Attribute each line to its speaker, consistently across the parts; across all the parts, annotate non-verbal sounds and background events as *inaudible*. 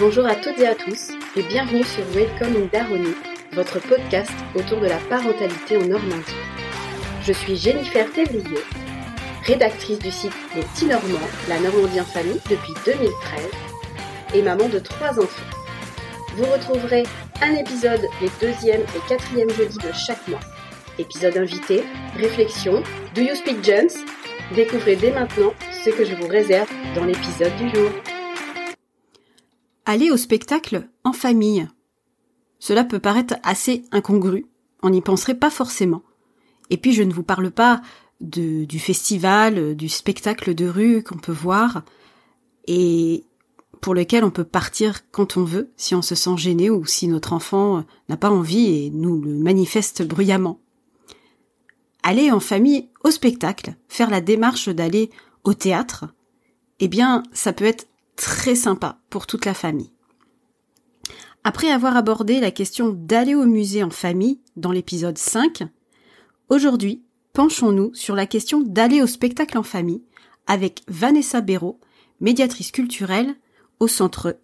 Speaker 1: Bonjour à toutes et à tous et bienvenue sur Welcome in Daroni, votre podcast autour de la parentalité en Normandie. Je suis Jennifer Thévrier, rédactrice du site Les Petits Normands, la Normandie en famille depuis 2013 et maman de trois enfants. Vous retrouverez un épisode les deuxième et quatrième jeudis de chaque mois. Épisode invité, réflexion, Do You Speak Jones Découvrez dès maintenant ce que je vous réserve dans l'épisode du jour.
Speaker 2: Aller au spectacle en famille. Cela peut paraître assez incongru, on n'y penserait pas forcément. Et puis je ne vous parle pas de, du festival, du spectacle de rue qu'on peut voir et pour lequel on peut partir quand on veut, si on se sent gêné ou si notre enfant n'a pas envie et nous le manifeste bruyamment aller en famille au spectacle, faire la démarche d'aller au théâtre, eh bien, ça peut être très sympa pour toute la famille. Après avoir abordé la question d'aller au musée en famille dans l'épisode 5, aujourd'hui, penchons-nous sur la question d'aller au spectacle en famille avec Vanessa Béraud, médiatrice culturelle au centre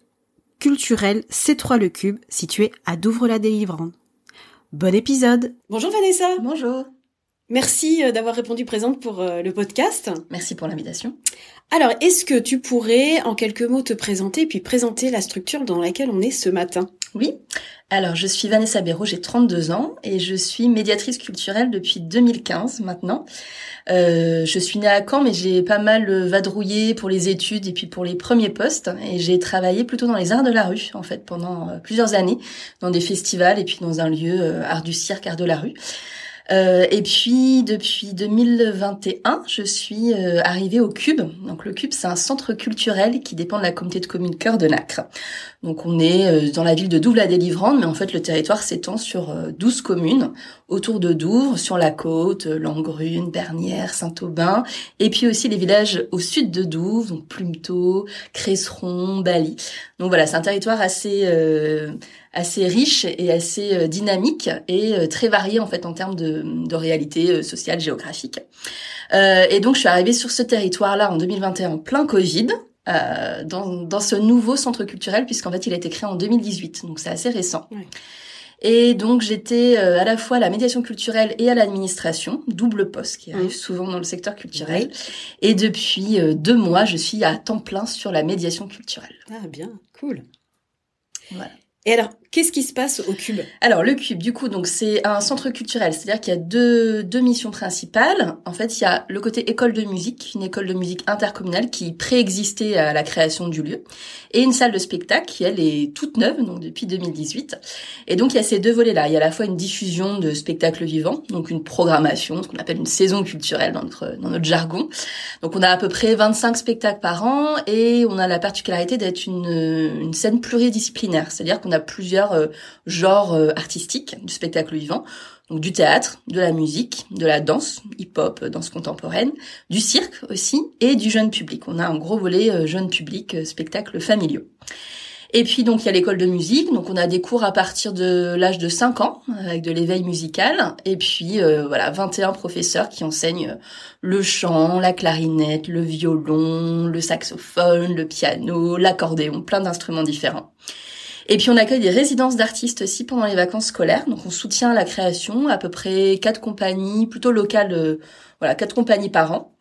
Speaker 2: culturel C3 Le Cube situé à Douvres-la-Délivrande. Bon épisode
Speaker 1: Bonjour Vanessa
Speaker 3: Bonjour
Speaker 1: Merci euh, d'avoir répondu présente pour euh, le podcast.
Speaker 3: Merci pour l'invitation.
Speaker 1: Alors, est-ce que tu pourrais en quelques mots te présenter puis présenter la structure dans laquelle on est ce matin?
Speaker 3: Oui. Alors, je suis Vanessa Béraud, j'ai 32 ans et je suis médiatrice culturelle depuis 2015 maintenant. Euh, je suis née à Caen, mais j'ai pas mal vadrouillé pour les études et puis pour les premiers postes. Et j'ai travaillé plutôt dans les arts de la rue, en fait, pendant plusieurs années, dans des festivals et puis dans un lieu art du cirque, art de la rue. Euh, et puis depuis 2021, je suis euh, arrivée au Cube. Donc le Cube, c'est un centre culturel qui dépend de la communauté de communes Cœur de Nacre. Donc on est euh, dans la ville de Douvres-la-Délivrande, mais en fait le territoire s'étend sur 12 communes autour de Douvres, sur la côte, Langrune, Bernières, Saint-Aubin, et puis aussi les villages au sud de Douvres, donc Plumetot, Cresseron, Bali. Donc voilà, c'est un territoire assez assez riche et assez euh, dynamique et euh, très varié en fait en termes de, de réalité euh, sociale, géographique. Euh, et donc je suis arrivée sur ce territoire-là en 2021 en plein Covid. Euh, dans, dans ce nouveau centre culturel puisqu'en fait il a été créé en 2018 donc c'est assez récent Et donc j'étais à la fois à la médiation culturelle et à l'administration, double poste qui arrive mmh. souvent dans le secteur culturel. Et depuis deux mois, je suis à temps plein sur la médiation culturelle.
Speaker 1: Ah bien, cool.
Speaker 3: Voilà.
Speaker 1: Et alors, qu'est-ce qui se passe au Cube?
Speaker 3: Alors, le Cube, du coup, donc c'est un centre culturel, c'est-à-dire qu'il y a deux, deux missions principales. En fait, il y a le côté école de musique, une école de musique intercommunale qui préexistait à la création du lieu, et une salle de spectacle qui, elle, est toute neuve, donc depuis 2018. Et donc, il y a ces deux volets-là. Il y a à la fois une diffusion de spectacles vivants, donc une programmation, ce qu'on appelle une saison culturelle dans notre, dans notre jargon. Donc, on a à peu près 25 spectacles par an, et on a la particularité d'être une, une scène pluridisciplinaire, c'est-à-dire qu'on a plusieurs euh, genres euh, artistiques du spectacle vivant. Donc du théâtre, de la musique, de la danse, hip-hop, danse contemporaine, du cirque aussi, et du jeune public. On a un gros volet euh, jeune public, spectacle familiaux. Et puis donc il y a l'école de musique, donc on a des cours à partir de l'âge de 5 ans avec de l'éveil musical et puis voilà 21 professeurs qui enseignent le chant, la clarinette, le violon, le saxophone, le piano, l'accordéon, plein d'instruments différents. Et puis on accueille des résidences d'artistes aussi pendant les vacances scolaires. Donc on soutient la création à peu près quatre compagnies plutôt locales euh, voilà, quatre compagnies par an.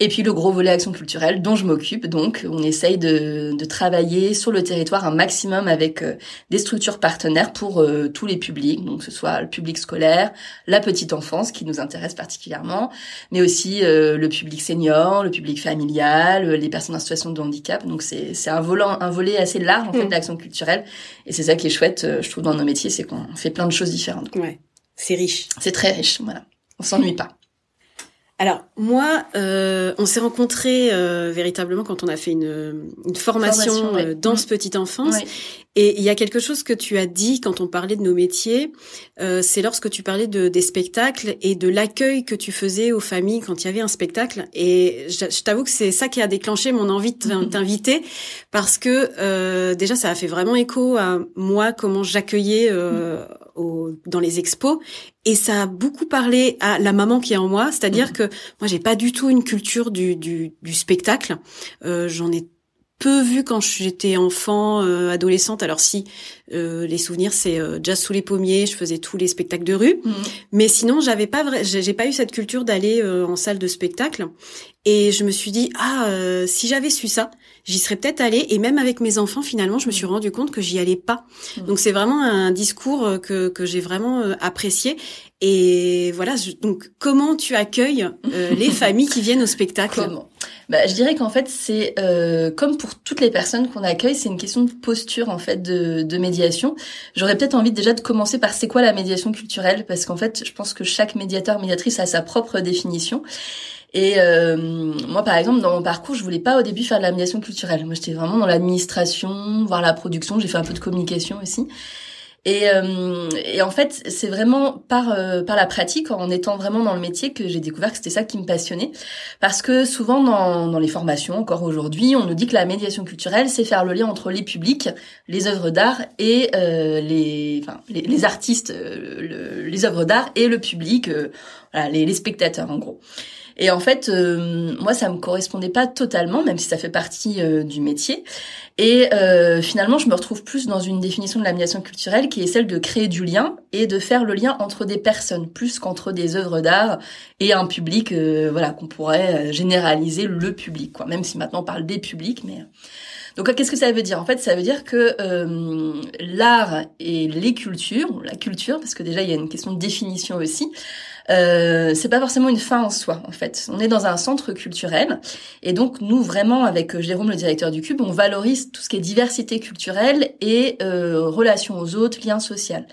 Speaker 3: Et puis le gros volet action culturelle dont je m'occupe. Donc, on essaye de, de, travailler sur le territoire un maximum avec euh, des structures partenaires pour euh, tous les publics, donc que ce soit le public scolaire, la petite enfance qui nous intéresse particulièrement, mais aussi euh, le public senior, le public familial, les personnes en situation de handicap. Donc, c'est un, volant, un volet assez large en fait mmh. d'action culturelle. Et c'est ça qui est chouette, je trouve, dans nos métiers, c'est qu'on fait plein de choses différentes.
Speaker 1: Ouais, c'est riche.
Speaker 3: C'est très riche, voilà. On s'ennuie pas.
Speaker 1: Alors moi, euh, on s'est rencontrés euh, véritablement quand on a fait une, une formation, euh, dans ce petite enfance. Et il y a quelque chose que tu as dit quand on parlait de nos métiers, euh, c'est lorsque tu parlais de, des spectacles et de l'accueil que tu faisais aux familles quand il y avait un spectacle. Et je, je t'avoue que c'est ça qui a déclenché mon envie de *laughs* t'inviter parce que euh, déjà ça a fait vraiment écho à moi comment j'accueillais euh, au, dans les expos et ça a beaucoup parlé à la maman qui est en moi, c'est-à-dire mhm. que moi j'ai pas du tout une culture du, du, du spectacle. Euh, J'en ai peu vu quand j'étais enfant, euh, adolescente. Alors si euh, les souvenirs, c'est euh, jazz sous les pommiers, je faisais tous les spectacles de rue, mhm. mais sinon j'avais pas vrai, j'ai pas eu cette culture d'aller en salle de spectacle. Et je me suis dit ah si j'avais su ça, j'y serais peut-être allée. Et même avec mes enfants, finalement, je me suis mhm. rendu compte que j'y allais pas. Mhm. Donc c'est vraiment un discours que que j'ai vraiment apprécié. Et voilà, donc comment tu accueilles *laughs* les familles qui viennent au spectacle?
Speaker 3: Comment? Bah, je dirais qu'en fait, c'est euh, comme pour toutes les personnes qu'on accueille, c'est une question de posture en fait de, de médiation. J'aurais peut-être envie déjà de commencer par c'est quoi la médiation culturelle, parce qu'en fait, je pense que chaque médiateur médiatrice a sa propre définition. Et euh, moi, par exemple, dans mon parcours, je voulais pas au début faire de la médiation culturelle. Moi, j'étais vraiment dans l'administration, voir la production. J'ai fait un peu de communication aussi. Et, euh, et, en fait, c'est vraiment par euh, par la pratique, en étant vraiment dans le métier, que j'ai découvert que c'était ça qui me passionnait. Parce que souvent dans, dans les formations, encore aujourd'hui, on nous dit que la médiation culturelle, c'est faire le lien entre les publics, les œuvres d'art et euh, les, enfin, les, artistes, euh, les œuvres d'art et le public, voilà, les, les spectateurs en gros. Et en fait, euh, moi, ça me correspondait pas totalement, même si ça fait partie euh, du métier. Et euh, finalement, je me retrouve plus dans une définition de la médiation culturelle qui est celle de créer du lien et de faire le lien entre des personnes, plus qu'entre des œuvres d'art et un public, voilà, qu'on pourrait généraliser le public, quoi. Même si maintenant on parle des publics, mais donc qu'est-ce que ça veut dire? En fait, ça veut dire que l'art et les cultures, la culture, parce que déjà il y a une question de définition aussi, euh, c'est pas forcément une fin en soi en fait. On est dans un centre culturel et donc nous vraiment avec euh, Jérôme le directeur du Cube, on valorise tout ce qui est diversité culturelle et euh, relation aux autres, lien social.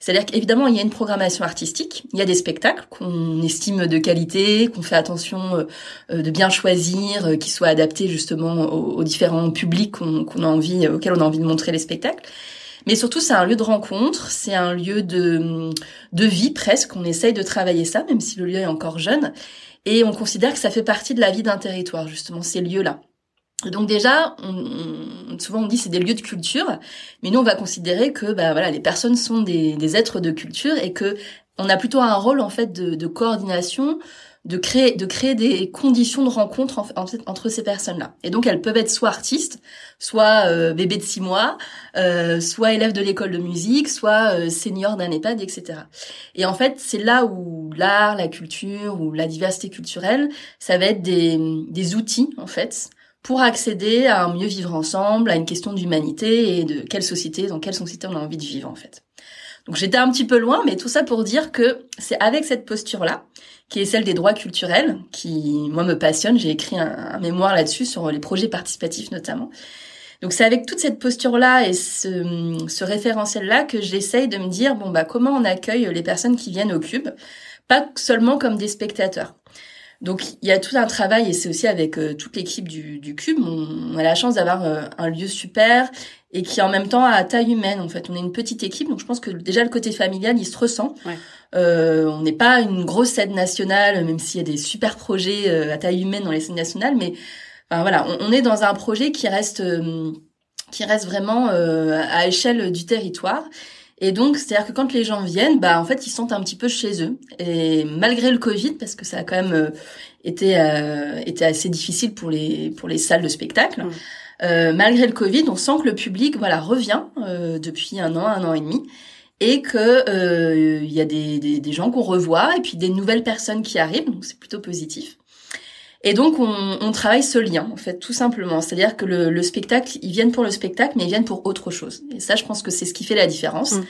Speaker 3: C'est-à-dire qu'évidemment, il y a une programmation artistique, il y a des spectacles qu'on estime de qualité, qu'on fait attention euh, de bien choisir, qui soient adaptés justement aux, différents publics qu'on a envie, auxquels on a envie de montrer les spectacles. Mais surtout, c'est un lieu de rencontre, c'est un lieu de, de vie presque. On essaye de travailler ça, même si le lieu est encore jeune. Et on considère que ça fait partie de la vie d'un territoire, justement, ces lieux-là. Donc déjà, on, souvent on dit c'est des lieux de culture, mais nous on va considérer que bah voilà les personnes sont des, des êtres de culture et que on a plutôt un rôle en fait de, de coordination, de créer de créer des conditions de rencontre en, entre ces personnes-là. Et donc elles peuvent être soit artistes, soit euh, bébés de six mois, euh, soit élèves de l'école de musique, soit euh, seniors d'un EHPAD, etc. Et en fait, c'est là où l'art, la culture ou la diversité culturelle, ça va être des, des outils en fait pour accéder à un mieux vivre ensemble, à une question d'humanité et de quelle société, dans quelle société on a envie de vivre en fait. Donc j'étais un petit peu loin, mais tout ça pour dire que c'est avec cette posture-là qui est celle des droits culturels, qui, moi, me passionne. J'ai écrit un, mémoire là-dessus, sur les projets participatifs notamment. Donc c'est avec toute cette posture-là et ce, ce référentiel-là que j'essaye de me dire, bon, bah, comment on accueille les personnes qui viennent au Cube, pas seulement comme des spectateurs. Donc il y a tout un travail et c'est aussi avec euh, toute l'équipe du, Cube. On, a la chance d'avoir euh, un lieu super et qui en même temps à taille humaine. En fait, on est une petite équipe, donc je pense que déjà le côté familial, il se ressent. Ouais. Euh, on n'est pas une grosse scène nationale, même s'il y a des super projets euh, à taille humaine dans les scènes nationales, mais enfin, voilà, on, est dans un projet qui reste euh, qui reste vraiment à échelle du territoire. Et donc, c'est-à-dire que quand les gens viennent, bah en fait, ils sont un petit peu chez eux. Et malgré le Covid, parce que ça a quand même été été assez difficile pour les pour les salles de spectacle. Malgré le Covid, on sent que le public voilà revient depuis un an, un an et demi et que euh, il y a des, des, des gens qu'on revoit et puis des nouvelles personnes qui arrivent, donc c'est plutôt positif. Et donc on, on, travaille ce lien en fait tout simplement, c'est-à-dire que le, le, spectacle, ils viennent pour le spectacle, mais ils viennent pour autre chose. Et ça, je pense que c'est ce qui fait la différence. Mm.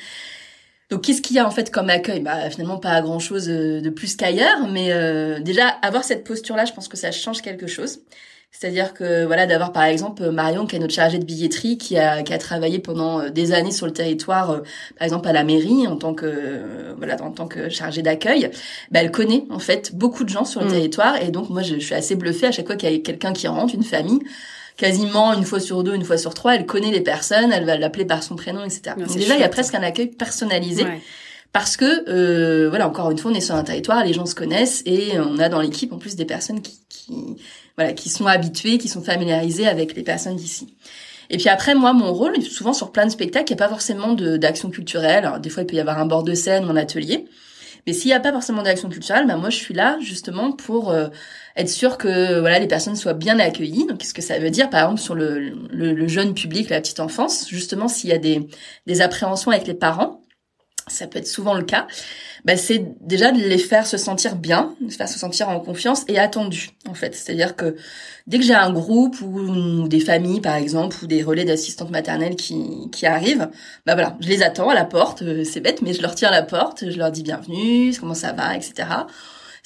Speaker 3: Donc qu'est-ce qu'il y a en fait comme accueil? Bah finalement pas grand chose euh, de plus qu'ailleurs, mais euh, déjà avoir cette posture-là, je pense que ça change quelque chose. C'est-à-dire que voilà d'avoir par exemple Marion qui est notre chargée de billetterie qui a qui a travaillé pendant euh, des années sur le territoire euh, par exemple à la mairie en tant que euh, voilà en tant que chargée d'accueil, bah, elle connaît en fait beaucoup de gens sur le mm. territoire et donc moi je, suis assez bluffée à chaque fois qu'il y a quelqu'un qui rentre, une famille quasiment une fois sur deux, une fois sur trois, elle connaît les personnes, elle va l'appeler par son prénom, etc. donc déjà, il y a presque un accueil personnalisé. Parce que, euh, voilà, encore une fois, on est sur un territoire, les gens se connaissent et on a dans l'équipe en plus des personnes qui, qui, voilà, qui sont habitués, qui sont familiarisés avec les personnes d'ici. Et puis après, moi, mon rôle, souvent sur plein de spectacles, il n'y a pas forcément d'action culturelle. Des fois, il peut y avoir un bord de scène un atelier. Mais s'il n'y a pas forcément d'action culturelle, bah moi je suis là justement pour euh, être sûr que voilà les personnes soient bien accueillies. Donc qu'est-ce que ça veut dire? Par exemple sur le, le, jeune public, la petite enfance, justement s'il y a des, des appréhensions avec les parents, ça peut être souvent le cas, bah, c'est déjà de les faire se sentir bien, de les faire se sentir en confiance et attendus en fait. C'est-à-dire que dès que j'ai un groupe ou, des familles par exemple ou des relais d'assistantes maternelles qui, qui arrivent, bah voilà, je les attends à la porte, euh, c'est bête mais je leur tiens à la porte, je leur dis bienvenue, comment ça va, etc.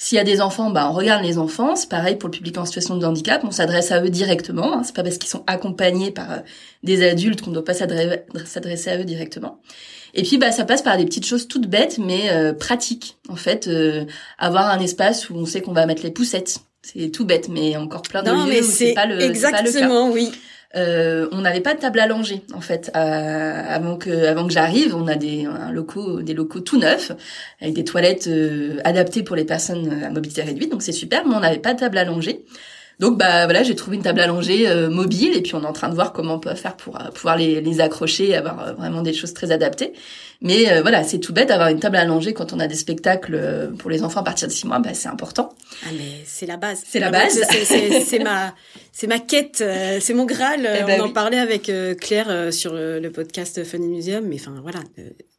Speaker 3: S'il y a des enfants, bah on regarde les enfants. C'est pareil pour le public en situation de handicap, on s'adresse à eux directement. Hein. C'est pas parce qu'ils sont accompagnés par euh, des adultes qu'on ne doit pas s'adresser à eux directement. Et puis bah ça passe par des petites choses toutes bêtes mais euh, pratiques en fait. Euh, avoir un espace où on sait qu'on va mettre les poussettes, c'est tout bête mais encore plein de
Speaker 1: non,
Speaker 3: lieux
Speaker 1: mais c'est pas le exactement oui.
Speaker 3: Euh, on n'avait pas de table à langer en fait euh, avant que avant que j'arrive. On a des locaux des locaux tout neufs avec des toilettes adaptées pour les personnes à mobilité réduite donc c'est super mais on n'avait pas de table à langer. Donc bah voilà, j'ai trouvé une table allongée euh, mobile et puis on est en train de voir comment on peut faire pour euh, pouvoir les, les accrocher avoir euh, vraiment des choses très adaptées. Mais voilà, c'est tout bête d'avoir une table allongée quand on a des spectacles pour les enfants à partir de 6 mois, bah c'est important.
Speaker 1: Ah mais c'est la base.
Speaker 3: C'est la base. *laughs*
Speaker 1: C'est ma c'est ma quête, c'est mon graal. Eh ben on en parlait avec Claire sur le podcast Funny Museum, mais enfin voilà,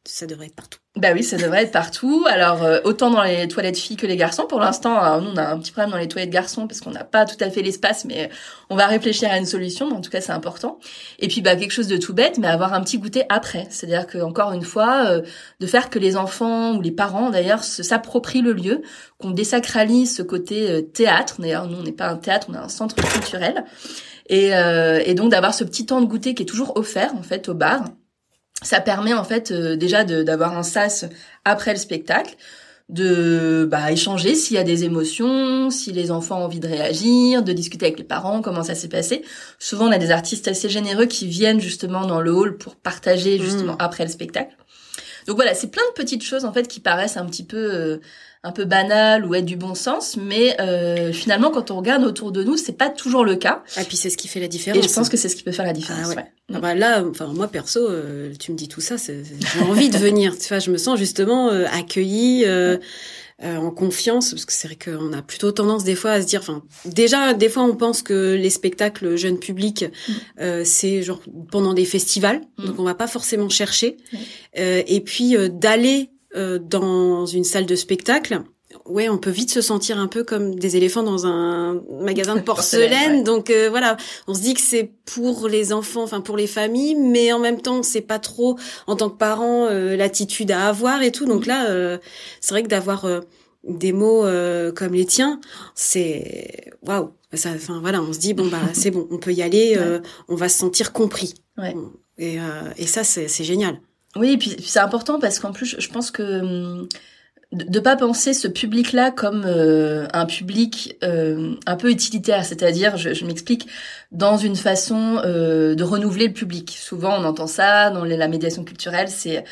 Speaker 1: ça devrait être partout.
Speaker 3: Bah oui, ça devrait être partout. Alors euh, autant dans les toilettes filles que les garçons. Pour l'instant, nous on a un petit problème dans les toilettes garçons parce qu'on n'a pas tout à fait l'espace, mais on va réfléchir à une solution. Mais en tout cas, c'est important. Et puis bah quelque chose de tout bête, mais avoir un petit goûter après. C'est-à-dire que encore une fois, euh, de faire que les enfants ou les parents d'ailleurs s'approprient le lieu, qu'on désacralise ce côté euh, théâtre. D'ailleurs, nous on n'est pas un théâtre, on est un centre culturel. Et, et donc d'avoir ce petit temps de goûter qui est toujours offert en fait au bar ça permet en fait euh, déjà d'avoir un sas après le spectacle, de bah, échanger s'il y a des émotions, si les enfants ont envie de réagir, de discuter avec les parents, comment ça s'est passé. Souvent, on a des artistes assez généreux qui viennent justement dans le hall pour partager justement mmh. après le spectacle. Donc voilà, c'est plein de petites choses en fait qui paraissent un petit peu euh, un peu banal ou être du bon sens, mais euh, finalement, quand on regarde autour de nous, c'est pas toujours le cas.
Speaker 1: Et puis c'est ce qui fait la différence.
Speaker 3: Et je pense que c'est ce qui peut faire la différence. Ah ouais.
Speaker 1: Ah bah là, enfin moi perso, euh, tu me dis tout ça, j'ai envie de venir. *laughs* Tu vois, je me sens justement euh, accueillie. Euh, euh, en confiance parce que c'est vrai qu'on a plutôt tendance des fois à se dire enfin déjà des fois on pense que les spectacles jeunes publics mm. euh, c'est genre pendant des festivals mm. donc on va pas forcément chercher euh, et puis d'aller euh, dans une salle de spectacle, ouais, on peut vite se sentir un peu comme des éléphants dans un magasin de *laughs* porcelaine. Donc euh, voilà, on se dit que c'est pour les enfants, enfin pour les familles, mais en même temps, c'est pas trop en tant que parent euh, l'attitude à avoir et tout. Donc là, c'est vrai que d'avoir des mots comme les tiens, c'est waouh. Ça, enfin voilà, on se dit bon bah *laughs* c'est bon, on peut y aller, on va se sentir compris. Et, et ça, c'est génial.
Speaker 3: Oui, et puis, c'est important parce qu'en plus, je pense que hum, de pas penser ce public-là comme euh, un public euh, un peu utilitaire, c'est-à-dire, je, m'explique, dans une façon euh, de renouveler le public. Souvent, on entend ça dans la médiation culturelle, c'est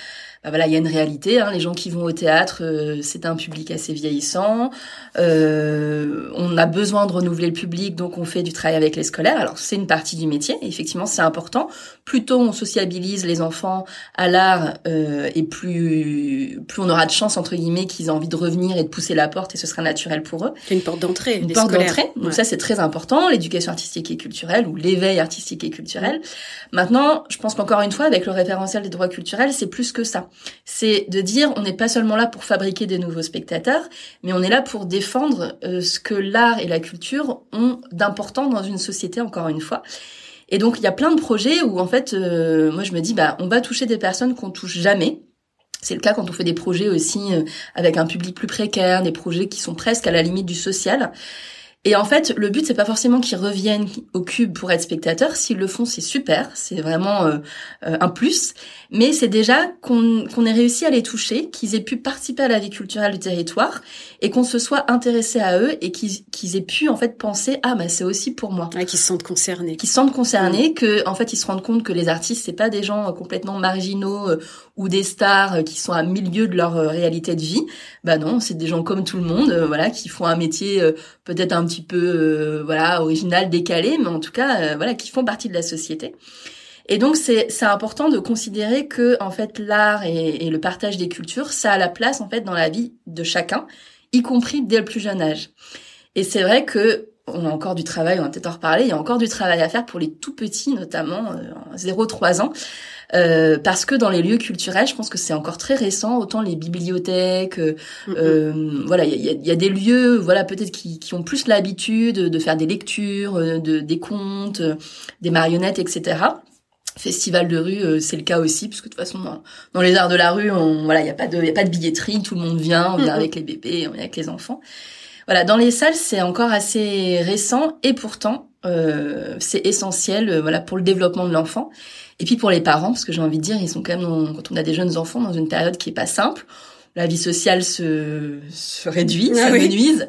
Speaker 3: bah voilà, il y a une réalité. Hein, les gens qui vont au théâtre, euh, c'est un public assez vieillissant. Euh, on a besoin de renouveler le public, donc on fait du travail avec les scolaires. Alors c'est une partie du métier. effectivement, c'est important. Plus tôt on sociabilise les enfants à l'art, euh, et plus plus on aura de chance entre guillemets qu'ils aient envie de revenir et de pousser la porte, et ce sera naturel pour eux.
Speaker 1: C'est une porte d'entrée.
Speaker 3: Une porte d'entrée. Donc ça c'est très important. L'éducation artistique et culturelle ou l'éveil artistique et culturel. Maintenant, je pense qu'encore une fois, avec le référentiel des droits culturels, c'est plus que ça c'est de dire on n'est pas seulement là pour fabriquer des nouveaux spectateurs, mais on est là pour défendre euh, ce que l'art et la culture ont d'important dans une société, encore une fois. Et donc il y a plein de projets où en fait, euh, moi je me dis bah on va toucher des personnes qu'on touche jamais. C'est le cas quand on fait des projets aussi euh, avec un public plus précaire, des projets qui sont presque à la limite du social. Et en fait, le but c'est pas forcément qu'ils reviennent au cube pour être spectateurs. S'ils le font, c'est super, c'est vraiment euh, euh, un plus. Mais c'est déjà qu'on qu'on ait réussi à les toucher, qu'ils aient pu participer à la vie culturelle du territoire et qu'on se soit intéressé à eux et qu'ils qu'ils aient pu en fait penser ah bah c'est aussi pour moi.
Speaker 1: Ouais, qu'ils se sentent concernés.
Speaker 3: Qu'ils se sentent concernés, mmh. que en fait ils se rendent compte que les artistes c'est pas des gens euh, complètement marginaux ou des stars qui sont à milieu de leur réalité de vie. Bah non, c'est des gens comme tout le monde, voilà, qui font un métier peut-être un petit peu euh, voilà original, décalé, mais en tout cas euh, voilà qui font partie de la société. Et donc c'est c'est important de considérer que en fait l'art et, et, le partage des cultures, ça a la place en fait dans la vie de chacun, y compris dès le plus jeune âge. Et c'est vrai que on a encore du travail, on va peut-être en reparler, il y a encore du travail à faire pour les tout petits, notamment euh, 0-3 ans. Euh, parce que dans les lieux culturels, je pense que c'est encore très récent. Autant les bibliothèques, euh, euh voilà, il y a, y a, des lieux, voilà, peut-être qui, qui, ont plus l'habitude de faire des lectures, euh, de, des contes, des marionnettes, etc. Festival de rue, c'est le cas aussi, puisque de toute façon, dans, les arts de la rue, on, voilà, il y a pas de, y a pas de billetterie, tout le monde vient, on vient avec les bébés, on vient avec les enfants. Voilà, dans les salles, c'est encore assez récent et pourtant, euh, c'est essentiel, euh, voilà, pour le développement de l'enfant. Et puis pour les parents, parce que j'ai envie de dire, ils sont quand même, quand on a des jeunes enfants, dans une période qui est pas simple, la vie sociale se, se réduit, ah, se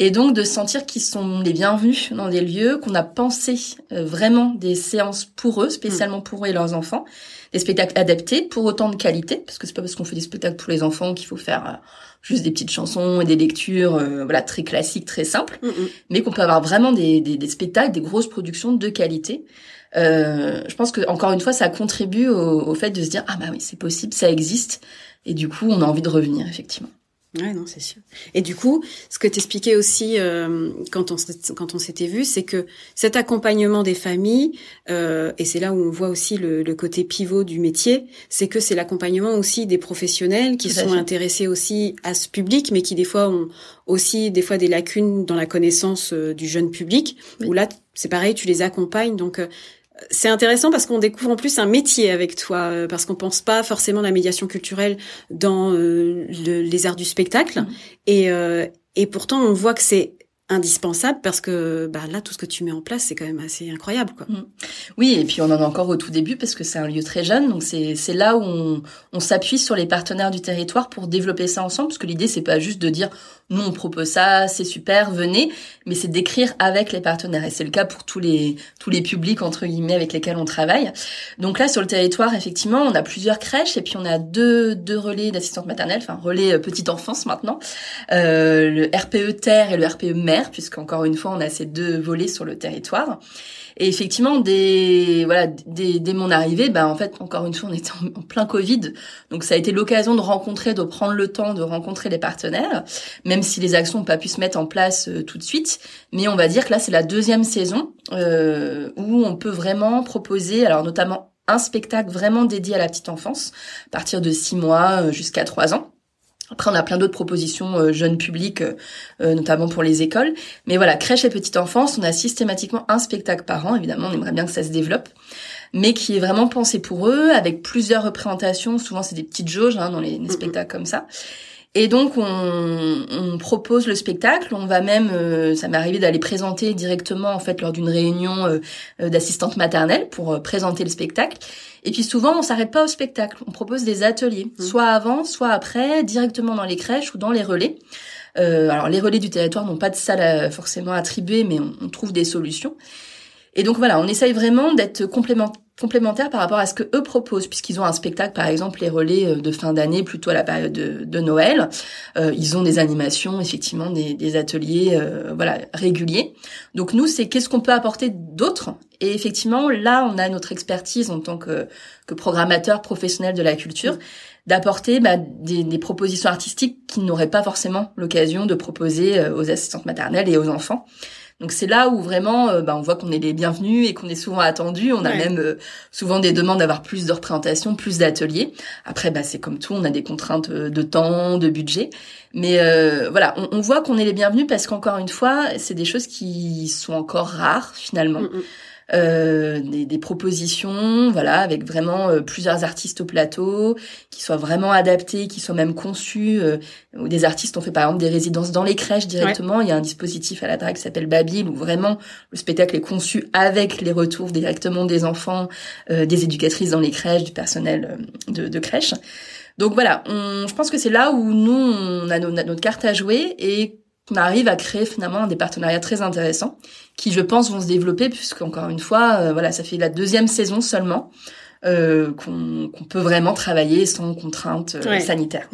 Speaker 3: Et donc de sentir qu'ils sont les bienvenus dans des lieux, qu'on a pensé euh, vraiment des séances pour eux, spécialement pour eux et leurs enfants, des spectacles adaptés pour autant de qualité, parce que c'est pas parce qu'on fait des spectacles pour les enfants qu'il faut faire juste des petites chansons et des lectures euh, voilà très classiques, très simples, mm, mm. mais qu'on peut avoir vraiment des, des, des, spectacles, des grosses productions de qualité. Euh, je pense que encore une fois, ça contribue au, au fait de se dire ah bah oui c'est possible, ça existe, et du coup on a envie de revenir effectivement.
Speaker 1: Ouais, non, c'est sûr. Et du coup, ce que t'expliquais aussi euh, quand on quand on s'était vu, c'est que cet accompagnement des familles, euh, et c'est là où on voit aussi le, le côté pivot du métier, c'est que c'est l'accompagnement aussi des professionnels qui sont intéressés aussi à ce public, mais qui des fois ont aussi des fois des lacunes dans la connaissance euh, du jeune public. Où là, c'est pareil, tu les accompagnes. Donc euh, c'est intéressant parce qu'on découvre en plus un métier avec toi, euh, parce qu'on pense pas forcément la médiation culturelle dans euh, les arts du spectacle, mmh. et, euh, et pourtant on voit que c'est indispensable parce que bah là tout ce que tu mets en place c'est quand même assez incroyable quoi. Mmh.
Speaker 3: Oui et puis on en a encore au tout début parce que c'est un lieu très jeune donc c'est c'est là où on, on s'appuie sur les partenaires du territoire pour développer ça ensemble parce que l'idée c'est pas juste de dire nous on propose ça, c'est super, venez, mais c'est d'écrire avec les partenaires. Et c'est le cas pour tous les tous les publics entre guillemets avec lesquels on travaille. Donc là sur le territoire effectivement on a plusieurs crèches. Et puis on a deux deux relais d'assistante maternelle, enfin relais euh, petite enfance maintenant, euh, le RPE terre et le RPE mère puisqu'encore une fois on a ces deux volets sur le territoire. Et effectivement, dès voilà, dès, dès mon arrivée, ben en fait, encore une fois, on était en, plein Covid, donc ça a été l'occasion de rencontrer, de prendre le temps de rencontrer les partenaires, même si les actions n'ont pas pu se mettre en place euh, tout de suite. Mais on va dire que là, c'est la deuxième saison euh, où on peut vraiment proposer, alors notamment un spectacle vraiment dédié à la petite enfance, à partir de six mois euh, jusqu'à trois ans. Après, on a plein d'autres propositions euh, jeunes publics, euh, euh, notamment pour les écoles. Mais voilà, crèche et petite enfance, on a systématiquement un spectacle par an. Évidemment, on aimerait bien que ça se développe, mais qui est vraiment pensé pour eux, avec plusieurs représentations. Souvent, c'est des petites jauges hein, dans les, les spectacles comme ça. Et donc on, on, propose le spectacle. On va même, euh, ça m'est arrivé d'aller présenter directement en fait lors d'une réunion euh, euh d'assistante maternelle pour euh, présenter le spectacle. Et puis souvent on s'arrête pas au spectacle. On propose des ateliers, mmh. soit avant, soit après, directement dans les crèches ou dans les relais. alors les relais du territoire n'ont pas de salle forcément attribuée, mais on, on trouve des solutions. Et donc voilà, on essaye vraiment d'être complémentaire complémentaire par rapport à ce que eux proposent, puisqu'ils ont un spectacle, par exemple, les relais euh, de fin d'année, plutôt à la période de, Noël. Euh, ils ont des animations, effectivement, des, des ateliers, euh, voilà, réguliers. Donc nous, c'est qu'est-ce qu'on peut apporter d'autre? Et effectivement, là, on a notre expertise en tant que, que programmateur professionnel de la culture, d'apporter bah, des, des, propositions artistiques qu'ils n'auraient pas forcément l'occasion de proposer aux assistantes maternelles et aux enfants. Donc c'est là où vraiment, euh, bah, on voit qu'on est les bienvenus et qu'on est souvent attendus. On a même euh, souvent des demandes d'avoir plus de représentations, plus d'ateliers. Après, bah, c'est comme tout, on a des contraintes euh, de temps, de budget. Mais voilà, on, on voit qu'on est les bienvenus parce qu'encore une fois, c'est des choses qui sont encore rares finalement. Mm, mm euh, des, des, propositions, voilà, avec vraiment euh, plusieurs artistes au plateau, qui soient vraiment adaptés, qui soient même conçus. Euh, des artistes ont fait par exemple des résidences dans les crèches directement. Il y a un dispositif à la DRAC qui s'appelle Babil, où vraiment le spectacle est conçu avec les retours directement des enfants, euh, des éducatrices dans les crèches, du personnel de, de crèche. Donc voilà, on, je pense que c'est là où nous, on a, notre carte à jouer et on arrive à créer finalement des partenariats très intéressants qui, je pense, vont se développer puisque encore une fois, euh, voilà, ça fait la deuxième saison seulement euh, qu'on peut vraiment travailler sans contraintes euh, sanitaires.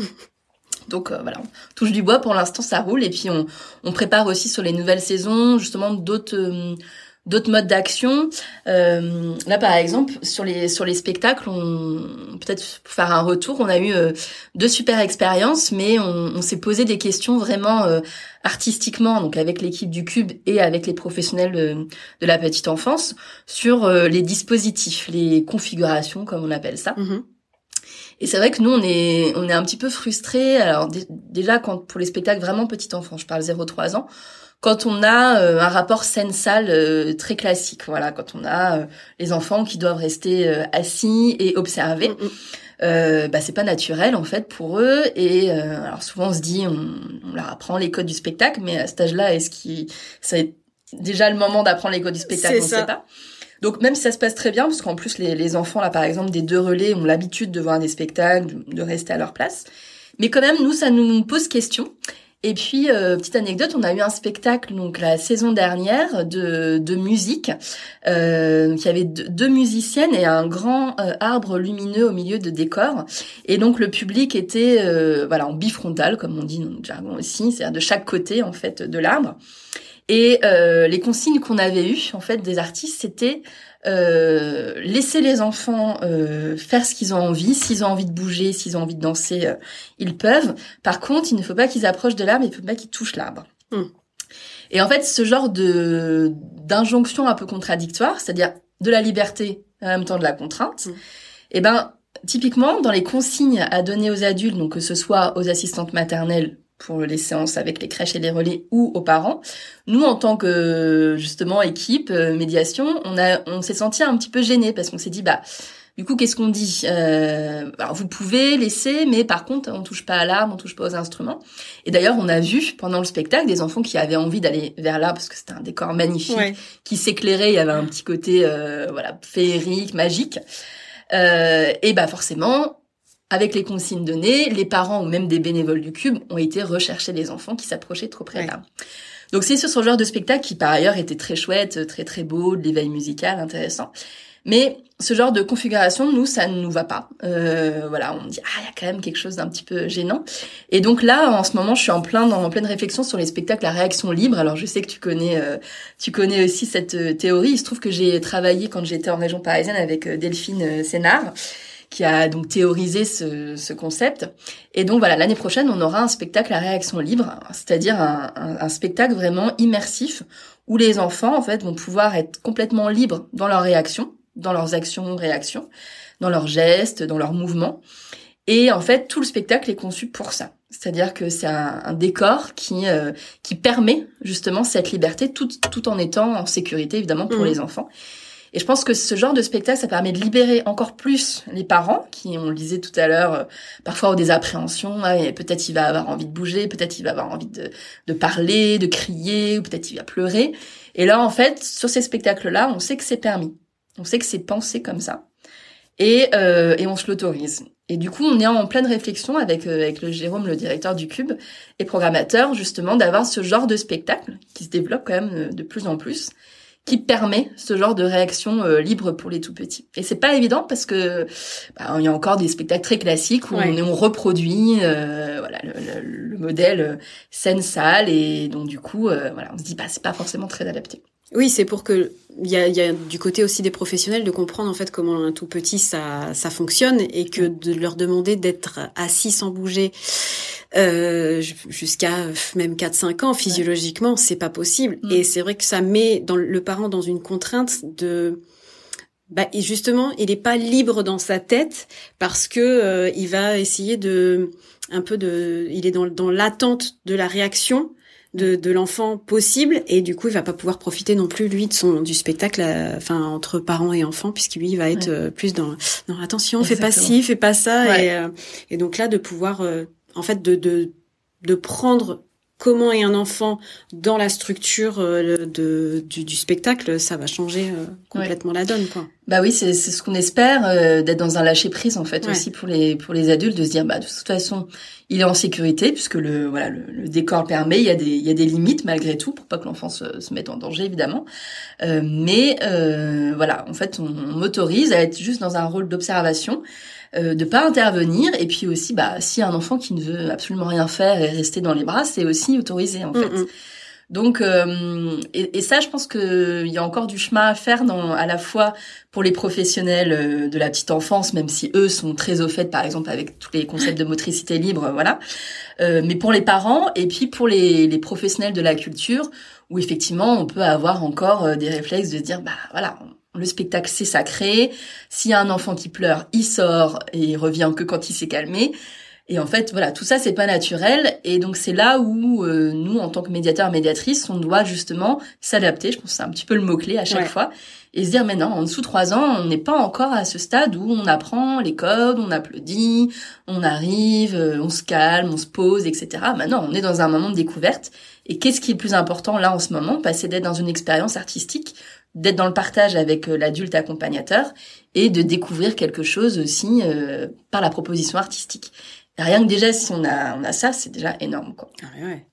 Speaker 3: Donc euh, voilà, on touche du bois. Pour l'instant, ça roule. Et puis on, on, prépare aussi sur les nouvelles saisons justement d'autres d'autres modes d'action. Euh, là, par exemple, sur les sur les spectacles, on peut-être pour faire un retour, on a eu euh, deux super expériences, mais on, on s'est posé des questions vraiment euh, artistiquement, donc avec l'équipe du Cube et avec les professionnels de, de la petite enfance, sur euh, les dispositifs, les configurations, comme on appelle ça. Mm-hmm. Et c'est vrai que nous, on est, on est un petit peu frustrés. Alors déjà, quand pour les spectacles vraiment petit enfant, je parle 0-3 ans, quand on a euh, un rapport scène-salle euh, très classique, voilà, quand on a euh, les enfants qui doivent rester assis et observer, mm, mm. euh, bah c'est pas naturel en fait pour eux. Et alors souvent on se dit, on, on, leur apprend les codes du spectacle, mais à cet âge-là, est-ce qu'il, c'est déjà le moment d'apprendre les codes du spectacle? On ne sait pas. Donc même si ça se passe très bien, parce qu'en plus les, les, enfants là par exemple des deux relais ont l'habitude de voir des spectacles, de rester à leur place, mais quand même nous ça nous pose question. Et puis euh, petite anecdote, on a eu un spectacle donc la saison dernière de, de musique euh, qui avait deux, musiciennes et un grand euh, arbre lumineux au milieu de décor. Et donc le public était euh, voilà en bifrontal comme on dit dans le jargon aussi, c'est-à-dire de chaque côté en fait de l'arbre. Et euh, les consignes qu'on avait eues, en fait, des artistes, c'était euh, laisser les enfants euh, faire ce qu'ils ont envie. S'ils ont envie de bouger, s'ils ont envie de danser, euh, ils peuvent. Par contre, il ne faut pas qu'ils approchent de l'arbre, il ne faut pas qu'ils touchent l'arbre. Hmm. Et en fait, ce genre de d'injonction un peu contradictoire, c'est-à-dire de la liberté en même temps de la contrainte, hmm. eh ben typiquement dans les consignes à donner aux adultes, donc que ce soit aux assistantes maternelles pour les séances avec les crèches et les relais ou aux parents. Nous, en tant que justement équipe euh, médiation, on a, on s'est senti un petit peu gêné parce qu'on s'est dit bah du coup, qu'est-ce qu'on dit? Euh, alors Vous pouvez laisser, mais par contre, on touche pas à l'arme, on touche pas aux instruments. Et d'ailleurs, on a vu pendant le spectacle des enfants qui avaient envie d'aller vers là parce que c'était un décor magnifique, qui s'éclairait. Il y avait un petit côté, euh, voilà, féerique, magique. Euh, et bah forcément, avec les consignes données, les parents ou même des bénévoles du cube ont été rechercher les enfants qui s'approchaient trop près là. Donc c'est sur ce genre de spectacle qui par ailleurs était très chouette, très très beau, de l'éveil musical intéressant. Mais ce genre de configuration, nous, ça ne nous va pas. Euh, voilà, on dit ah, il y a quand même quelque chose d'un petit peu gênant. Et donc là, en ce moment, je suis en plein en pleine réflexion sur les spectacles à réaction libre. Alors je sais que tu connais, euh, tu connais aussi cette euh, théorie. Il se trouve que j'ai travaillé quand j'étais en région parisienne avec euh, Delphine Sénard qui a donc théorisé ce, ce concept. Et donc voilà, l'année prochaine, on aura un spectacle à réaction libre, c'est-à-dire un, un, un, spectacle vraiment immersif où les enfants en fait vont pouvoir être complètement libres dans leurs réactions, dans leurs actions, réactions, dans leurs gestes, dans leurs mouvements. Et en fait, tout le spectacle est conçu pour ça. C'est-à-dire que c'est un, un, décor qui euh, qui permet justement cette liberté, tout, tout en étant en sécurité évidemment pour mmh. les enfants. Et je pense que ce genre de spectacle, ça permet de libérer encore plus les parents, qui, on le disait tout à l'heure, euh, parfois ont des appréhensions. peut-être il va avoir envie de bouger, peut-être il va avoir envie de, parler, de crier, ou peut-être il va pleurer. Et là, en fait, sur ces spectacles-là, on sait que c'est permis. On sait que c'est pensé comme ça. Et, euh, et on se l'autorise. Et du coup, on est en pleine réflexion avec, euh, avec le Jérôme, le directeur du Cube, et programmateur, justement, d'avoir ce genre de spectacle qui se développe quand même de plus en plus qui permet ce genre de réaction euh, libre pour les tout petits. Et c'est pas évident parce que bah, il y a encore des spectacles très classiques où on, on, reproduit euh, voilà le, le, modèle euh, scène salle et donc du coup euh, voilà on se dit bah c'est pas forcément très adapté.
Speaker 1: Oui, c'est pour que il y a, y a, du côté aussi des professionnels de comprendre en fait comment un tout petit ça ça fonctionne et que de leur demander d'être assis sans bouger euh, jusqu'à même 4-5 ans physiologiquement c'est pas possible. Mm. et c'est vrai que ça met dans le parent dans une contrainte de bah, et justement il n'est pas libre dans sa tête parce que euh, il va essayer de un peu de il est dans dans l'attente de la réaction de, de l'enfant possible et du coup il va pas pouvoir profiter non plus lui de son du spectacle euh, enfin entre parents et enfants puisque lui il va être euh, plus dans non attention fais pas ci fais pas ça et, euh, et donc là de pouvoir en fait de, de de prendre comment est un enfant dans la structure euh, de, du, du, spectacle, ça va changer euh, complètement la donne, quoi.
Speaker 3: Bah oui, c'est ce qu'on espère, euh, d'être dans un lâcher prise en fait aussi pour les pour les adultes, de se dire bah de toute façon il est en sécurité puisque le voilà le, décor permet, il y a des il y a des limites malgré tout pour pas que l'enfant se, se, mette en danger évidemment, mais voilà en fait on, on m'autorise à être juste dans un rôle d'observation euh, de pas intervenir. Et puis aussi, bah, si un enfant qui ne veut absolument rien faire et rester dans les bras, c'est aussi autorisé en fait. Donc, euh, et, et, ça, je pense qu'il y a encore du chemin à faire dans, à la fois pour les professionnels euh, de la petite enfance, même si eux sont très au fait, par exemple, avec tous les concepts de motricité libre, voilà. Euh, mais pour les parents et puis pour les, les, professionnels de la culture, où effectivement, on peut avoir encore euh, des réflexes de se dire, bah voilà, le spectacle c'est sacré. S'il y a un enfant qui pleure, il sort et il revient que quand il s'est calmé. Et en fait, voilà, tout ça, c'est pas naturel. Et donc, c'est là où euh, nous, en tant que médiateurs médiatrices, on doit justement s'adapter. Je pense que c'est un petit peu le mot-clé à chaque fois. Et se dire, mais non, en dessous de trois ans, on n'est pas encore à ce stade où on apprend les codes, on applaudit, on arrive, euh, on se calme, on se pose, etc. Maintenant, on est dans un moment de découverte. Et qu'est-ce qui est le plus important là en ce moment? Bah, C'est d'être dans une expérience artistique, d'être dans le partage avec euh, l'adulte accompagnateur et de découvrir quelque chose aussi par la proposition artistique rien que déjà si on a on a ça, c'est déjà énorme quoi. Ah ouais.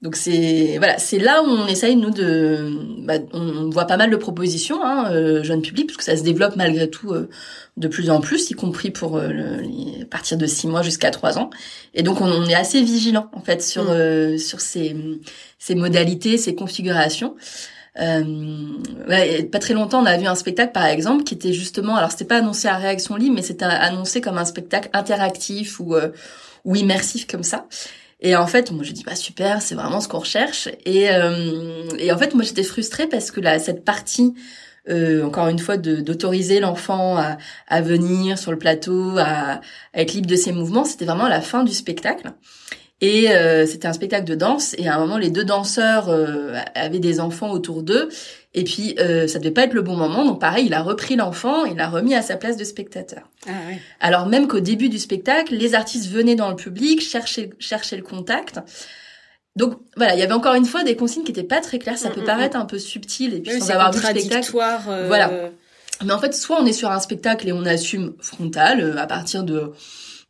Speaker 3: Donc c'est voilà, c'est là où on essaye nous de, bah, on, voit pas mal de propositions, hein, euh, jeune public, parce que ça se développe malgré tout euh, de plus en plus, y compris pour euh, les, partir de six mois jusqu'à trois ans. Et donc on, est assez vigilant en fait sur mm. euh, sur ces ces modalités, ces configurations. Euh, pas très longtemps, on a vu un spectacle, par exemple, qui était justement, alors c'était pas annoncé à Réaction Libre, mais c'était annoncé comme un spectacle interactif ou euh, ou immersif comme ça. Et en fait, moi, je dis bah, super, c'est vraiment ce qu'on recherche. Et euh, et en fait, moi, j'étais frustrée parce que là, cette partie euh, encore une fois, d'autoriser l'enfant à, venir sur le plateau, à, être libre de ses mouvements, c'était vraiment la fin du spectacle. Et euh, c'était un spectacle de danse. Et à un moment, les deux danseurs euh, avaient des enfants autour d'eux. Et puis, euh, ça devait pas être le bon moment. Donc, pareil, il a repris l'enfant, il l'a remis à sa place de spectateur. Ah, ouais. Alors même qu'au début du spectacle, les artistes venaient dans le public, chercher, chercher le contact. Donc voilà, il y avait encore une fois des consignes qui étaient pas très claires. Ça mm, peut mm, paraître mm. un peu subtil et puis sans avoir vu le spectacle. Voilà. Mais en fait, soit on est sur un spectacle et on assume frontal à partir de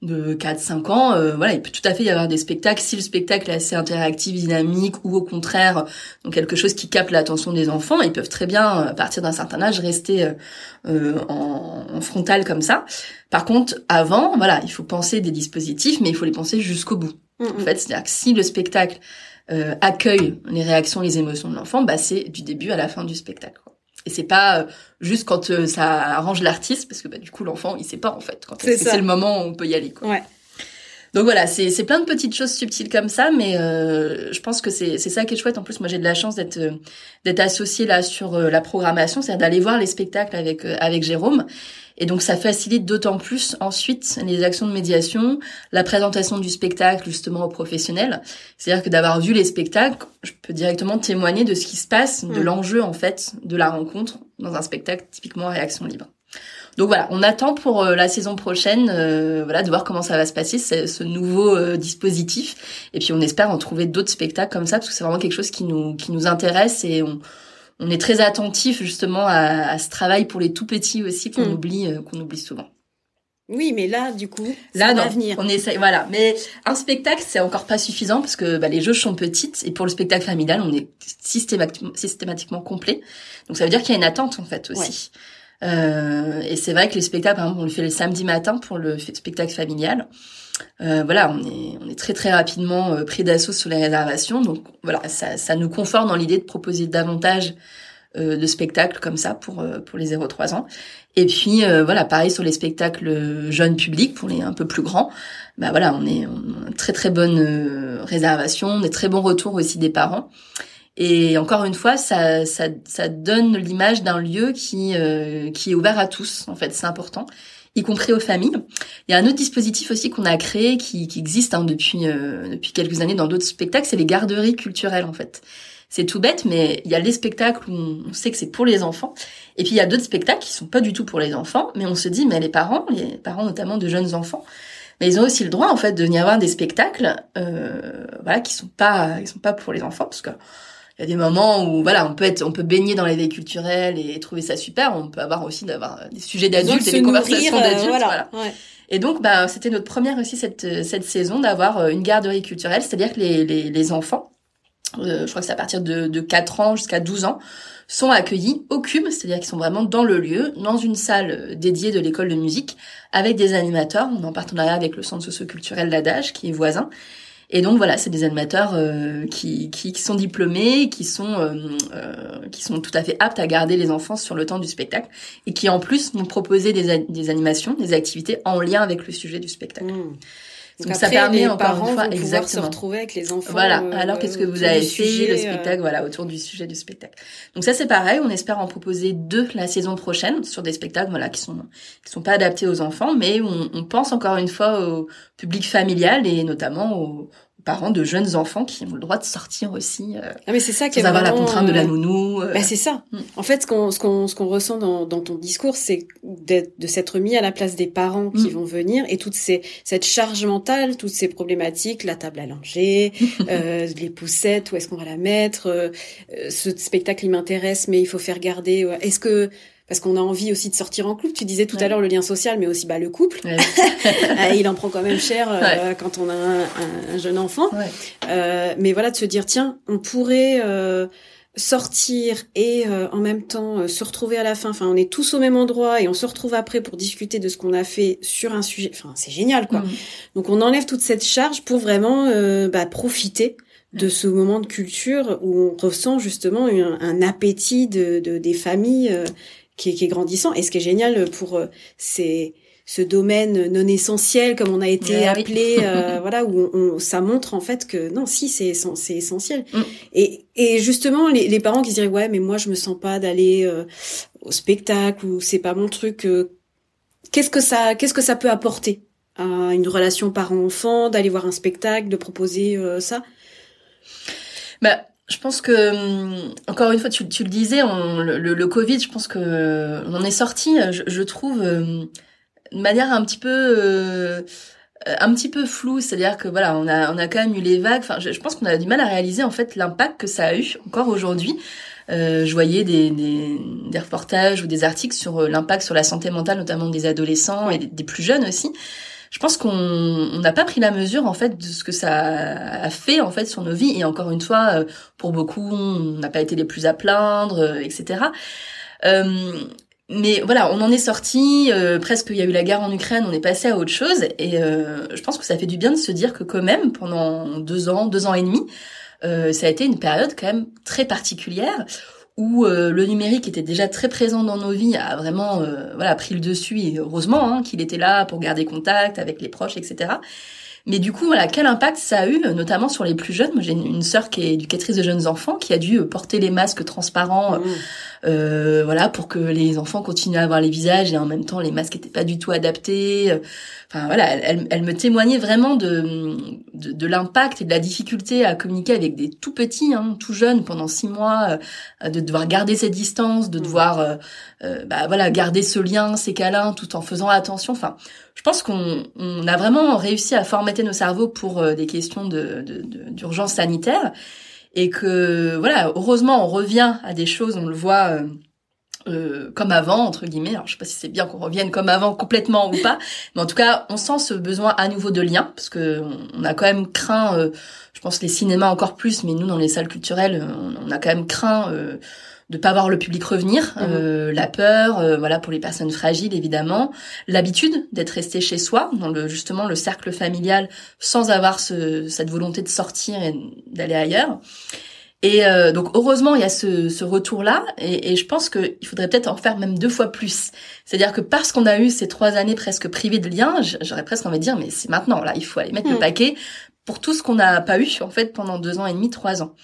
Speaker 3: de 4-5 ans, euh, voilà, il peut tout à fait y avoir des spectacles si le spectacle est assez interactif, dynamique ou au contraire donc quelque chose qui capte l'attention des enfants, ils peuvent très bien à partir d'un certain âge rester euh, euh, en, en, frontal comme ça. Par contre, avant, voilà, il faut penser des dispositifs, mais il faut les penser jusqu'au bout. En fait, c'est-à-dire que si le spectacle accueille les réactions, les émotions de l'enfant, bah c'est du début à la fin du spectacle. Et c'est pas euh, juste quand euh, ça arrange l'artiste, parce que bah, du coup l'enfant il sait pas en fait. Quand c'est le moment où on peut y aller. Quoi. Ouais. Donc voilà, c'est plein de petites choses subtiles comme ça, mais euh, je pense que c'est ça qui est chouette. En plus, moi j'ai de la chance d'être d'être associée là sur la programmation, c'est-à-dire d'aller voir les spectacles avec avec Jérôme et donc ça facilite d'autant plus ensuite les actions de médiation, la présentation du spectacle justement aux professionnels. C'est-à-dire que d'avoir vu les spectacles, je peux directement témoigner de ce qui se passe, de mm. l'enjeu en fait de la rencontre dans un spectacle typiquement réaction libre. Donc voilà, on attend pour euh, la saison prochaine, euh, voilà, de voir comment ça va se passer, ce nouveau euh, dispositif. Et puis on espère en trouver d'autres spectacles comme ça, parce que c'est vraiment quelque chose qui nous qui nous intéresse et on, on est très attentif justement à, ce travail pour les tout petits aussi qu'on hmm. oublie euh, qu'on oublie souvent.
Speaker 1: Oui, mais là, du coup, là, venir.
Speaker 3: On essaie, voilà. Mais un spectacle, c'est encore pas suffisant parce que bah, les jauges sont petites et pour le spectacle familial, on est systématiquement, systématiquement complet. Donc ça veut dire qu'il y a une attente en fait aussi. Euh, et c'est vrai que les spectacles, par exemple, on le fait le samedi matin pour le spectacle familial. Euh, voilà, on est, on est très très rapidement euh, pris d'assaut sur les réservations. Donc voilà, ça, ça nous conforte dans l'idée de proposer davantage euh, de spectacles comme ça pour euh, pour les 0-3 ans. Et puis voilà, pareil sur les spectacles jeunes publics pour les un peu plus grands. Bah voilà, on est on a très très bonne réservation, des très bons retours aussi des parents. Et encore une fois, ça, ça, ça donne l'image d'un lieu qui, qui est ouvert à tous. En fait, c'est important y compris aux familles. Il y a un autre dispositif aussi qu'on a créé qui, qui existe hein, depuis euh, depuis quelques années dans d'autres spectacles, c'est les garderies culturelles en fait. C'est tout bête, mais il y a les spectacles où on sait que c'est pour les enfants, et puis il y a d'autres spectacles qui sont pas du tout pour les enfants, mais on se dit mais les parents, les parents notamment de jeunes enfants, mais ils ont aussi le droit en fait de venir voir des spectacles, euh, voilà, qui sont pas, qui sont pas pour les enfants, parce que il y a des moments où voilà, on peut être, on peut baigner dans les veilles culturelles et trouver ça super. On peut avoir aussi d'avoir des sujets d'adultes et des conversations euh, d'adultes. voilà. Et donc, bah, c'était notre première aussi cette cette saison d'avoir euh, une garderie culturelle, c'est-à-dire que les les, les enfants, euh, je crois que c'est à partir de, de 4 ans jusqu'à 12 ans, sont accueillis au cube, c'est-à-dire qu'ils sont vraiment dans le lieu, dans une salle dédiée de l'école de musique, avec des animateurs. On est en partenariat avec le centre socioculturel L'Adage, qui est voisin. Et donc voilà, c'est des animateurs euh, qui, qui, qui, sont diplômés, qui sont euh, euh, qui sont tout à fait aptes à garder les enfants sur le temps du spectacle et qui en plus vont proposer des, des animations, des activités en lien avec le sujet du spectacle.
Speaker 1: Mmh. Donc, ça permet les encore une fois exactement se retrouver avec les enfants.
Speaker 3: Voilà. Euh, Alors qu'est-ce que vous avez fait le spectacle voilà autour du sujet du spectacle. Donc ça c'est pareil, on espère en proposer deux la saison prochaine sur des spectacles voilà qui sont qui sont pas adaptés aux enfants mais on, on pense encore une fois au public familial et notamment aux, parents de jeunes enfants qui ont le droit de sortir aussi. Euh,
Speaker 1: ah mais c'est ça
Speaker 3: qui avoir la contrainte de la euh, nounou.
Speaker 1: Euh. Bah c'est ça. Mm. En fait, ce qu'on ce qu'on ce qu'on ressent dans, dans ton discours, c'est de s'être mis à la place des parents qui mm. vont venir et toute ces cette charge mentale, toutes ces problématiques, la table à langer, *laughs* euh, les poussettes, où est-ce qu'on va la mettre, euh, ce spectacle il m'intéresse, mais il faut faire garder. Est-ce que parce qu'on a envie aussi de sortir en couple. Tu disais tout à l'heure le lien social, mais aussi bah, le couple. *laughs* Euh, il en prend quand même cher euh, quand on a un, jeune enfant. Euh, mais voilà, de se dire, tiens, on pourrait sortir et en même temps se retrouver à la fin. Enfin, on est tous au même endroit et on se retrouve après pour discuter de ce qu'on a fait sur un sujet. Enfin, c'est génial, quoi. Mm. Donc, on enlève toute cette charge pour vraiment bah, profiter de ce moment de culture où on ressent justement un, appétit de, de, des familles qui est, qui est grandissant. Et ce qui est génial pour euh, c'est ce domaine non essentiel comme on a été eh appelé euh, *laughs* voilà où on, ça montre en fait que non si c'est c'est essentiel mm. et et justement les, les parents qui diraient ouais mais moi je me sens pas d'aller euh, au spectacle ou c'est pas mon truc qu'est-ce que ça qu'est-ce que ça peut apporter à une relation parent-enfant d'aller voir un spectacle de proposer ça?
Speaker 3: Bah je pense que hum, encore une fois, tu, le disais, le, Covid, je pense que on en est sorti. Je, je trouve hum, de manière un petit peu euh, un petit peu floue, c'est-à-dire que voilà, on a on a quand même eu les vagues. Enfin, je, pense qu'on a du mal à réaliser en fait l'impact que ça a eu encore aujourd'hui. Euh, je voyais des, reportages ou des articles sur euh, l'impact sur la santé mentale, notamment des adolescents et des plus jeunes aussi je pense qu'on n'a pas pris la mesure en fait de ce que ça a fait en fait sur nos vies. Et encore une fois euh, pour beaucoup on n'a pas été les plus à plaindre euh, etc euh, mais voilà on en est sorti presque il y a eu la guerre en Ukraine on est passé à autre chose. Et je pense que ça fait du bien de se dire que quand même pendant deux ans deux ans et demi ça a été une période quand même très particulière où euh, le numérique était déjà très présent dans nos vies, a vraiment euh, voilà pris le dessus et heureusement hein, qu'il était là pour garder contact avec les proches, etc. Mais du coup, voilà, quel impact ça a eu, notamment sur les plus jeunes? Moi, j'ai une, sœur qui est éducatrice de jeunes enfants, qui a dû porter les masques transparents, mmh. Euh, voilà, pour que les enfants continuent à avoir les visages et en même temps, les masques n'étaient pas du tout adaptés. Enfin voilà, elle, elle, me témoignait vraiment de, de, de l'impact et de la difficulté à communiquer avec des tout petits, hein, tout jeunes pendant six mois, euh, de devoir garder cette distance, de mmh. devoir euh, euh, bah, voilà garder ce lien, ces câlins, tout en faisant attention. Enfin, je pense qu'on on a vraiment réussi à formater nos cerveaux pour des questions de, d'urgence sanitaire et que voilà, heureusement, on revient à des choses, on le voit euh, comme avant entre guillemets. Alors je sais pas si c'est bien qu'on revienne comme avant complètement ou pas, *laughs* mais en tout cas on sent ce besoin à nouveau de lien parce que on a quand même craint, euh, je pense les cinémas encore plus, mais nous dans les salles culturelles on, a quand même craint euh, de pas voir le public revenir, mhm. euh, la peur, voilà pour les personnes fragiles évidemment, l'habitude d'être resté chez soi dans le justement le cercle familial sans avoir ce, cette volonté de sortir et d'aller ailleurs. Et euh, donc heureusement il y a ce, ce retour-là, et, et, je pense qu'il faudrait peut-être en faire même deux fois plus. C'est-à-dire que parce qu'on a eu ces trois années presque privées de liens, j'aurais presque envie de dire mais c'est maintenant là, il faut aller mettre le mm. paquet pour tout ce qu'on n'a pas eu en fait pendant deux ans et demi, trois ans.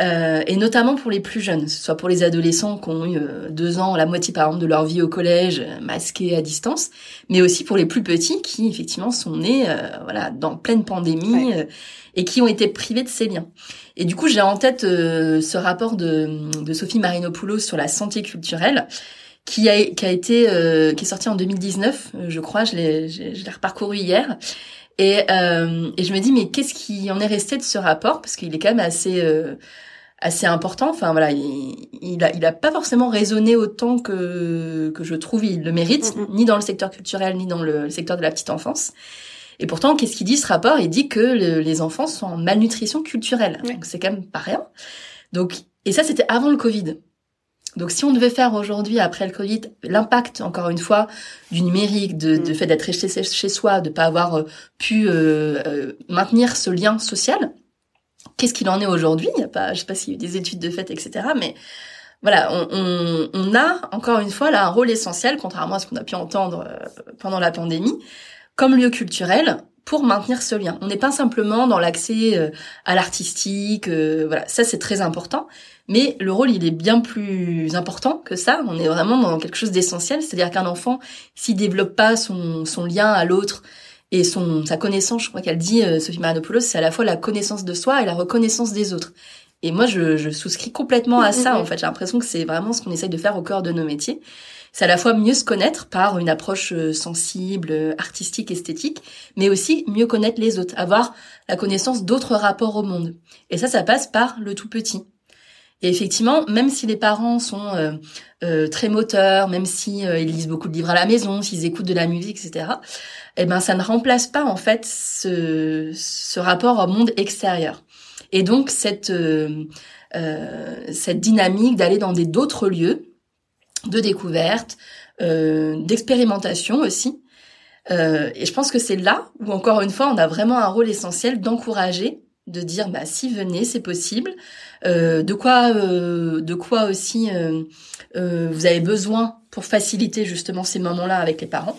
Speaker 3: Euh, et notamment pour les plus jeunes, soit pour les adolescents qui ont eu euh, deux ans, la moitié par exemple de leur vie au collège, euh, masqués à distance, mais aussi pour les plus petits qui effectivement sont nés voilà dans pleine pandémie et qui ont été privés de ces liens. Et du coup, j'ai en tête ce rapport de, de Sophie Marinopoulos sur la santé culturelle qui a, qui a été qui est sorti en 2019, je crois, je l'ai je l'ai reparcouru hier. Et, euh, et je me dis mais qu'est-ce qui en est resté de ce rapport? Parce qu'il est quand même assez assez important. Enfin voilà, il, il, a, il a pas forcément résonné autant que que je trouve il le mérite, ni dans le secteur culturel ni dans le, secteur de la petite enfance. Et pourtant, qu'est-ce qu'il dit ce rapport? Il dit que les enfants sont en malnutrition culturelle. Donc c'est quand même pas rien. Donc et ça c'était avant le Covid. Donc si on devait faire aujourd'hui, après le Covid, l'impact, encore une fois, du numérique, de, de mm. fait d'être chez, chez soi, de pas avoir euh, pu euh, euh, maintenir ce lien social, qu'est-ce qu'il en est aujourd'hui? Il y a pas, je sais pas s'il y a eu des études de fait, etc. Mais voilà, on, on, on, a encore une fois là un rôle essentiel, contrairement à ce qu'on a pu entendre pendant la pandémie, comme lieu culturel pour maintenir ce lien. On n'est pas simplement dans l'accès à l'artistique, voilà, ça c'est très important, mais le rôle, il est bien plus important que ça. On est vraiment dans quelque chose d'essentiel. C'est-à-dire qu'un enfant, s'il développe pas son, son lien à l'autre et son sa connaissance, je crois qu'elle dit, euh, Sophie Maranopoulos, c'est à la fois la connaissance de soi et la reconnaissance des autres. Et moi, je, je souscris complètement à ça. En fait, j'ai l'impression que c'est vraiment ce qu'on essaye de faire au cœur de nos métiers. C'est à la fois mieux se connaître par une approche euh, sensible, euh, artistique, esthétique, mais aussi mieux connaître les autres, avoir la connaissance d'autres rapports au monde. Et ça, ça passe par le tout petit. Et effectivement, même si les parents sont euh, euh, très moteurs, même si euh, ils lisent beaucoup de livres à la maison, s'ils écoutent de la musique, etc., eh ben ça ne remplace pas en fait ce, ce rapport au monde extérieur. Et donc cette cette dynamique d'aller dans des d'autres lieux de découverte, d'expérimentation aussi. et je pense que c'est là où encore une fois on a vraiment un rôle essentiel d'encourager de dire bah si venez c'est possible. Euh, de quoi euh, de quoi aussi euh, vous avez besoin pour faciliter justement ces moments-là avec les parents.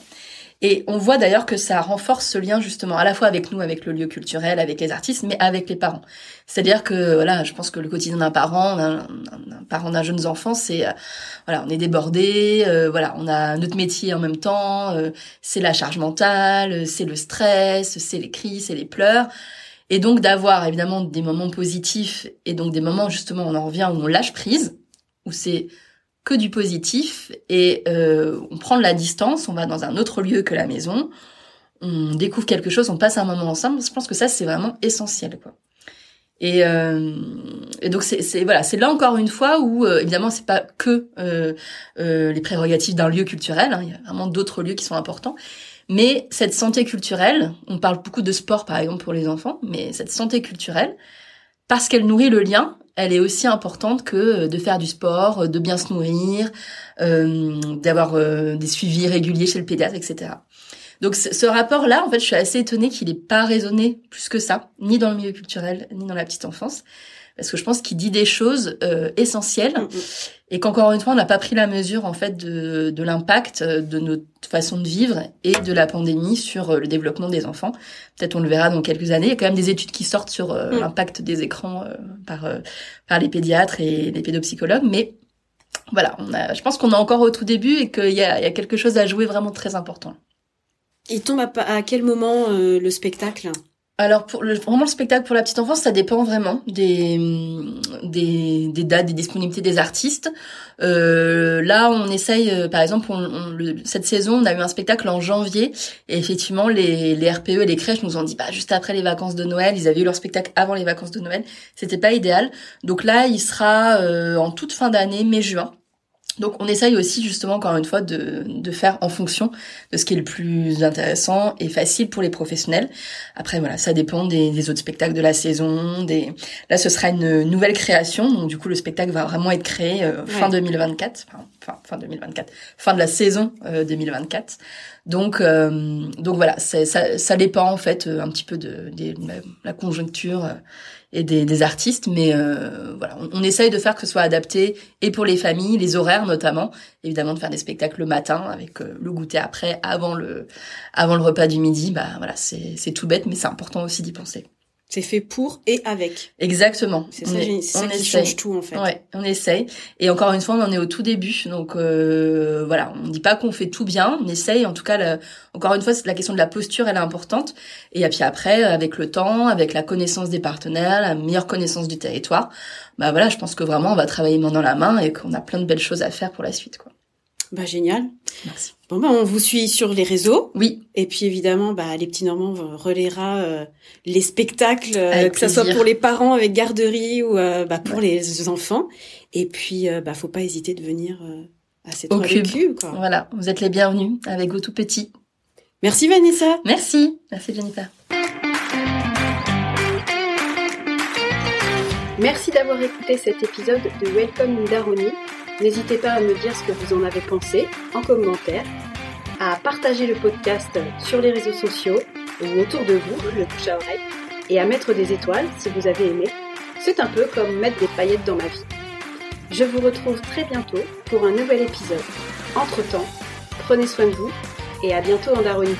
Speaker 3: Et on voit d'ailleurs que ça renforce ce lien justement à la fois avec nous avec le lieu culturel avec les artistes mais avec les parents. C'est-à-dire que voilà je pense que le quotidien d'un parent d'un parent d'un jeune enfant c'est voilà on est débordé voilà on a notre métier en même temps c'est la charge mentale c'est le stress c'est les cris c'est les pleurs et donc d'avoir évidemment des moments positifs et donc des moments justement on en revient où on lâche prise, où c'est que du positif et euh, on prend de la distance, on va dans un autre lieu que la maison, on découvre quelque chose, on passe un moment ensemble. Je pense que ça c'est vraiment essentiel quoi. Et, euh, et donc c'est voilà, c'est là encore une fois où euh, évidemment c'est pas que euh, euh les prérogatives d'un lieu culturel, hein, il y a vraiment d'autres lieux qui sont importants. Mais cette santé culturelle, on parle beaucoup de sport par exemple pour les enfants, mais cette santé culturelle, parce qu'elle nourrit le lien, elle est aussi importante que de faire du sport, de bien se nourrir, d'avoir des suivis réguliers chez le pédiatre, etc. Donc ce rapport-là, en fait, je suis assez étonnée qu'il n'ait pas résonné plus que ça, ni dans le milieu culturel, ni dans la petite enfance parce que je pense qu'il dit des choses euh, essentielles mm, mm. et qu'encore une fois on n'a pas pris la mesure en fait de, de l'impact euh, de notre façon de vivre et de la pandémie sur euh, le développement des enfants. Peut-être on le verra dans quelques années. Il y a quand même des études qui sortent sur mm. l'impact des écrans par par les pédiatres et les pédopsychologues, mais voilà, on a, je pense qu'on est encore au tout début et qu'il y a, il y a quelque chose à jouer vraiment très important.
Speaker 1: Il tombe à, à quel moment le spectacle?
Speaker 3: Alors pour le, vraiment le spectacle pour la petite enfance, ça dépend vraiment des des, des dates, des disponibilités des artistes. Euh, là, on essaye, euh, par exemple, on, cette saison, on a eu un spectacle en janvier et effectivement, les, les RPE et les crèches nous ont dit, bah juste après les vacances de Noël, ils avaient eu leur spectacle avant les vacances de Noël, c'était pas idéal. Donc là, il sera euh, en toute fin d'année, mai-juin. Donc on essaye aussi justement encore une fois de, de faire en fonction de ce qui est le plus intéressant et facile pour les professionnels. Après voilà, ça dépend des, des autres spectacles de la saison. Des... Là ce sera une nouvelle création, donc du coup le spectacle va vraiment être créé euh, fin 2024, enfin fin 2024, fin de la saison 2024. Euh, donc euh, donc voilà, ça, ça dépend en fait un petit peu de, de la conjoncture et des, des artistes, mais euh, voilà, on, on, essaye de faire que ce soit adapté et pour les familles, les horaires notamment, évidemment de faire des spectacles le matin avec euh, le goûter après, avant le avant le repas du midi, bah voilà, c'est c'est tout bête, mais c'est important aussi d'y penser.
Speaker 1: C'est fait pour et avec.
Speaker 3: Exactement.
Speaker 1: C'est ça, ça qui change tout en fait.
Speaker 3: Ouais, on essaye. Et encore une fois, on en est au tout début, donc euh, voilà, on dit pas qu'on fait tout bien, on essaye. En tout cas, encore une fois, la question de la posture, elle est importante. Et puis après, avec le temps, avec la connaissance des partenaires, la meilleure connaissance du territoire, bah voilà, je pense que vraiment, on va travailler main dans la main et qu'on a plein de belles choses à faire pour la suite, quoi.
Speaker 1: Bah génial.
Speaker 3: Merci.
Speaker 1: Bon bah on vous suit sur les réseaux.
Speaker 3: Oui.
Speaker 1: Et puis évidemment bah les petits Normands relaiera euh, les spectacles euh, que ce soit pour les parents avec garderie ou euh, bah, pour les enfants. Et puis bah faut pas hésiter de venir à cette
Speaker 3: Au cube. quoi. Voilà, vous êtes les bienvenus avec vos tout petits.
Speaker 1: Merci Vanessa.
Speaker 3: Merci. Merci Jennifer.
Speaker 2: Merci d'avoir écouté cet épisode de Welcome Daroni.
Speaker 1: N'hésitez pas à me dire ce que vous en avez pensé en commentaire, à partager le podcast sur les réseaux sociaux ou autour de vous, le bouche oreille, et à mettre des étoiles si vous avez aimé. C'est un peu comme mettre des paillettes dans ma vie. Je vous retrouve très bientôt pour un nouvel épisode. Entre-temps, prenez soin de vous et à bientôt en Daronie.